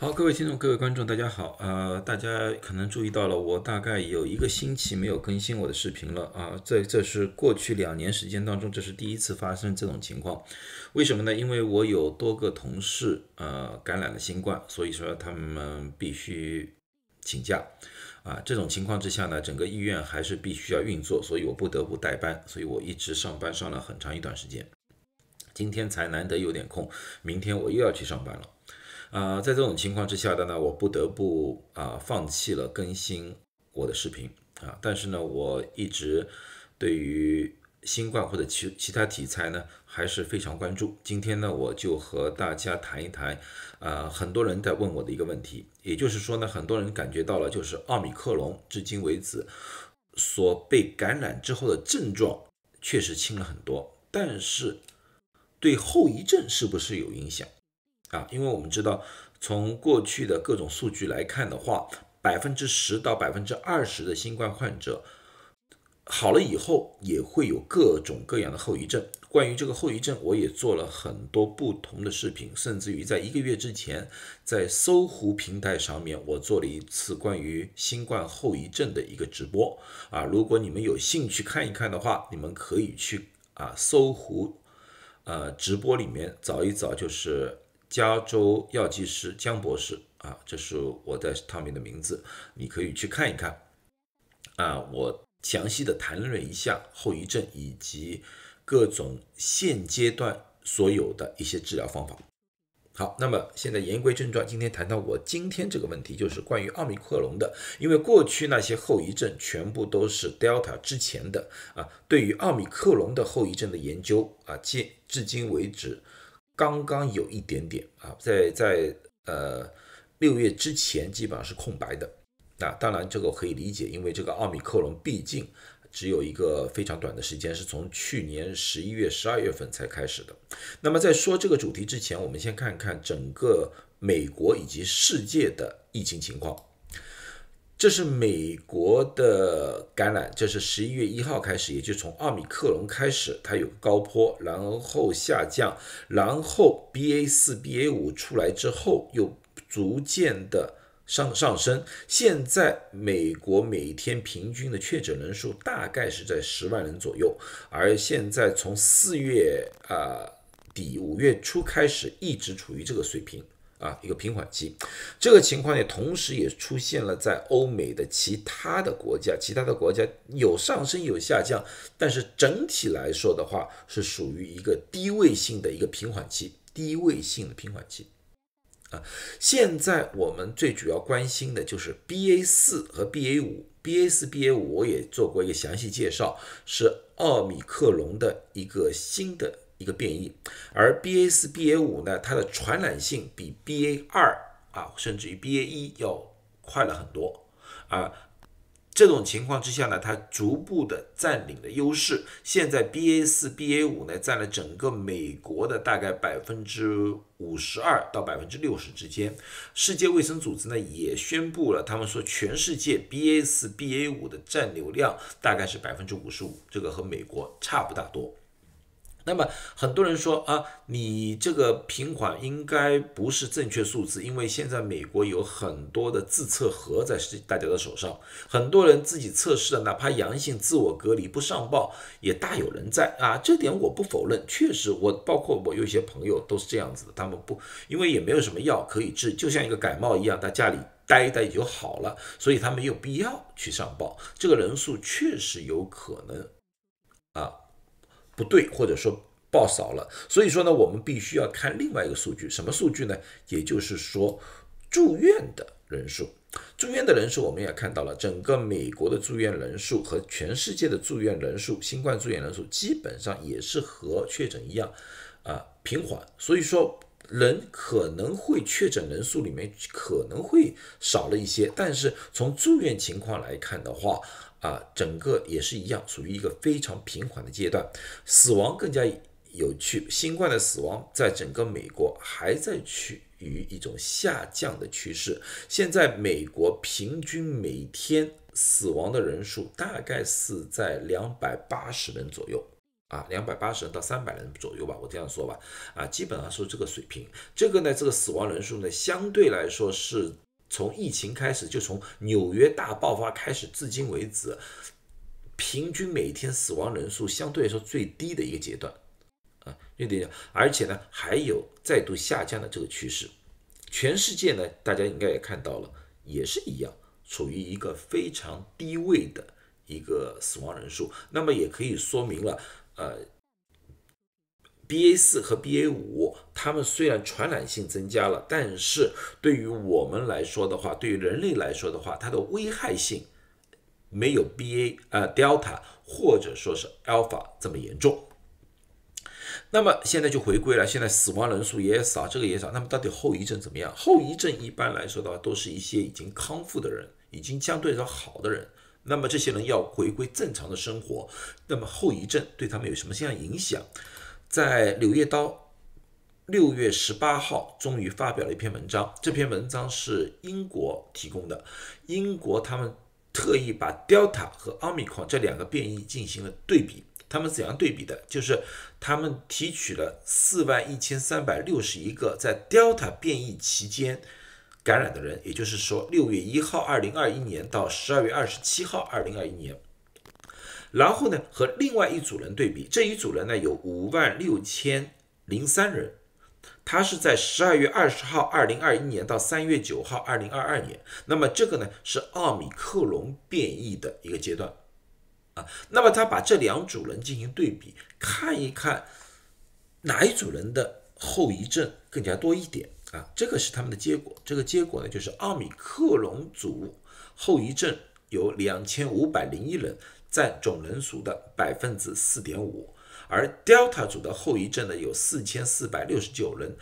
好，各位听众、各位观众，大家好。呃，大家可能注意到了，我大概有一个星期没有更新我的视频了啊。这这是过去两年时间当中，这是第一次发生这种情况。为什么呢？因为我有多个同事呃感染了新冠，所以说他们必须请假啊。这种情况之下呢，整个医院还是必须要运作，所以我不得不代班，所以我一直上班上了很长一段时间。今天才难得有点空，明天我又要去上班了。啊，在这种情况之下的呢，我不得不啊放弃了更新我的视频啊。但是呢，我一直对于新冠或者其其他题材呢还是非常关注。今天呢，我就和大家谈一谈啊，很多人在问我的一个问题，也就是说呢，很多人感觉到了，就是奥密克戎至今为止所被感染之后的症状确实轻了很多，但是对后遗症是不是有影响？啊，因为我们知道，从过去的各种数据来看的话，百分之十到百分之二十的新冠患者好了以后，也会有各种各样的后遗症。关于这个后遗症，我也做了很多不同的视频，甚至于在一个月之前，在搜狐平台上面，我做了一次关于新冠后遗症的一个直播。啊，如果你们有兴趣看一看的话，你们可以去啊搜狐呃直播里面找一找，就是。加州药剂师江博士啊，这是我在上面的名字，你可以去看一看啊。我详细的谈论一下后遗症以及各种现阶段所有的一些治疗方法。好，那么现在言归正传，今天谈到我今天这个问题，就是关于奥密克戎的，因为过去那些后遗症全部都是 Delta 之前的啊。对于奥密克戎的后遗症的研究啊，至至今为止。刚刚有一点点啊，在在呃六月之前基本上是空白的。那当然这个可以理解，因为这个奥密克戎毕竟只有一个非常短的时间，是从去年十一月、十二月份才开始的。那么在说这个主题之前，我们先看看整个美国以及世界的疫情情况。这是美国的感染，这是十一月一号开始，也就从奥密克戎开始，它有高坡，然后下降，然后 BA 四、BA 五出来之后，又逐渐的上上升。现在美国每天平均的确诊人数大概是在十万人左右，而现在从四月啊底五月初开始，一直处于这个水平。啊，一个平缓期，这个情况也，同时也出现了在欧美的其他的国家，其他的国家有上升有下降，但是整体来说的话，是属于一个低位性的一个平缓期，低位性的平缓期。啊，现在我们最主要关心的就是 BA 四和 BA 五，BA 四、BA 五我也做过一个详细介绍，是奥密克戎的一个新的。一个变异，而 BA 四、BA 五呢，它的传染性比 BA 二啊，甚至于 BA 一要快了很多啊。这种情况之下呢，它逐步的占领了优势。现在 BA 四、BA 五呢，占了整个美国的大概百分之五十二到百分之六十之间。世界卫生组织呢也宣布了，他们说全世界 BA 四、BA 五的占流量大概是百分之五十五，这个和美国差不大多。那么很多人说啊，你这个平缓应该不是正确数字，因为现在美国有很多的自测盒在大家的手上，很多人自己测试了，哪怕阳性自我隔离不上报，也大有人在啊。这点我不否认，确实我包括我有一些朋友都是这样子的，他们不因为也没有什么药可以治，就像一个感冒一样，在家里待一待就好了，所以他没有必要去上报。这个人数确实有可能啊。不对，或者说报少了，所以说呢，我们必须要看另外一个数据，什么数据呢？也就是说，住院的人数，住院的人数，我们也看到了，整个美国的住院人数和全世界的住院人数，新冠住院人数基本上也是和确诊一样，啊，平缓。所以说，人可能会确诊人数里面可能会少了一些，但是从住院情况来看的话，啊，整个也是一样，属于一个非常平缓的阶段。死亡更加有趣，新冠的死亡在整个美国还在趋于一种下降的趋势。现在美国平均每天死亡的人数大概是在两百八十人左右啊，两百八十人到三百人左右吧，我这样说吧，啊，基本上是这个水平。这个呢，这个死亡人数呢，相对来说是从疫情开始，就从纽约大爆发开始至今为止，平均每天死亡人数相对来说最低的一个阶段，啊，有点，而且呢，还有再度下降的这个趋势。全世界呢，大家应该也看到了，也是一样，处于一个非常低位的一个死亡人数。那么也可以说明了。呃，B A 四和 B A 五，它们虽然传染性增加了，但是对于我们来说的话，对于人类来说的话，它的危害性没有 B A 呃 Delta 或者说是 Alpha 这么严重。那么现在就回归了，现在死亡人数也少，这个也少。那么到底后遗症怎么样？后遗症一般来说的话，都是一些已经康复的人，已经相对来说好的人。那么这些人要回归正常的生活，那么后遗症对他们有什么样影响？在《柳叶刀》六月十八号终于发表了一篇文章，这篇文章是英国提供的。英国他们特意把 Delta 和 omicron 这两个变异进行了对比，他们怎样对比的？就是他们提取了四万一千三百六十一个在 Delta 变异期间。感染的人，也就是说，六月一号，二零二一年到十二月二十七号，二零二一年，然后呢，和另外一组人对比，这一组人呢有五万六千零三人，他是在十二月二十号，二零二一年到三月九号，二零二二年，那么这个呢是奥米克戎变异的一个阶段啊，那么他把这两组人进行对比，看一看哪一组人的后遗症更加多一点。啊，这个是他们的结果。这个结果呢，就是奥米克戎组后遗症有两千五百零一人，占总人数的百分之四点五；而 Delta 组的后遗症呢，有四千四百六十九人，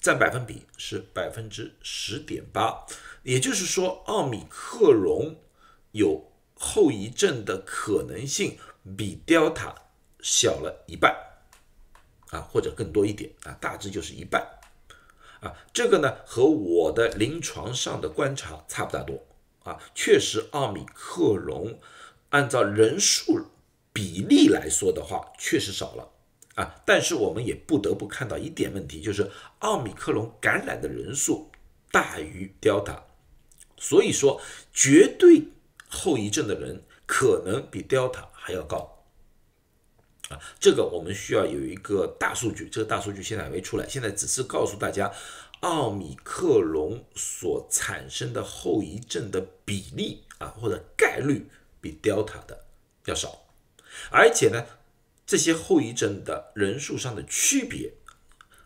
占百分比是百分之十点八。也就是说，奥米克戎有后遗症的可能性比 Delta 小了一半，啊，或者更多一点啊，大致就是一半。啊，这个呢和我的临床上的观察差不大多啊，确实奥米克戎按照人数比例来说的话，确实少了啊，但是我们也不得不看到一点问题，就是奥米克戎感染的人数大于 Delta，所以说绝对后遗症的人可能比 Delta 还要高。啊，这个我们需要有一个大数据，这个大数据现在还没出来，现在只是告诉大家，奥米克戎所产生的后遗症的比例啊，或者概率比 Delta 的要少，而且呢，这些后遗症的人数上的区别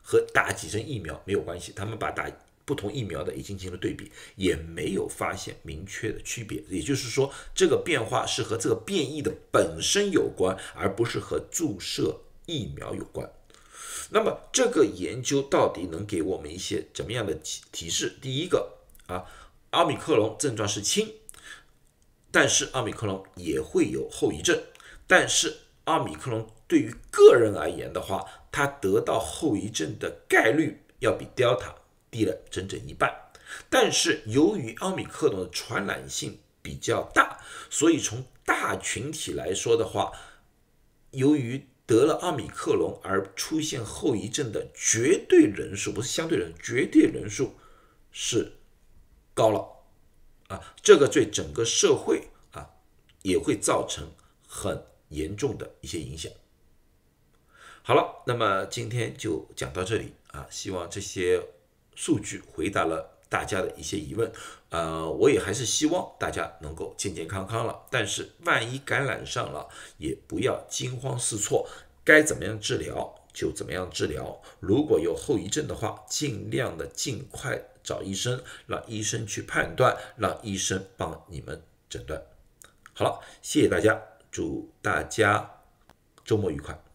和打几针疫苗没有关系，他们把打。不同疫苗的已经进行了对比，也没有发现明确的区别。也就是说，这个变化是和这个变异的本身有关，而不是和注射疫苗有关。那么，这个研究到底能给我们一些怎么样的提提示？第一个啊，奥密克戎症状是轻，但是奥密克戎也会有后遗症。但是奥密克戎对于个人而言的话，他得到后遗症的概率要比 Delta。低了整整一半，但是由于奥密克戎的传染性比较大，所以从大群体来说的话，由于得了奥密克戎而出现后遗症的绝对人数，不是相对人，绝对人数是高了啊，这个对整个社会啊也会造成很严重的一些影响。好了，那么今天就讲到这里啊，希望这些。数据回答了大家的一些疑问，呃，我也还是希望大家能够健健康康了。但是万一感染上了，也不要惊慌失措，该怎么样治疗就怎么样治疗。如果有后遗症的话，尽量的尽快找医生，让医生去判断，让医生帮你们诊断。好了，谢谢大家，祝大家周末愉快。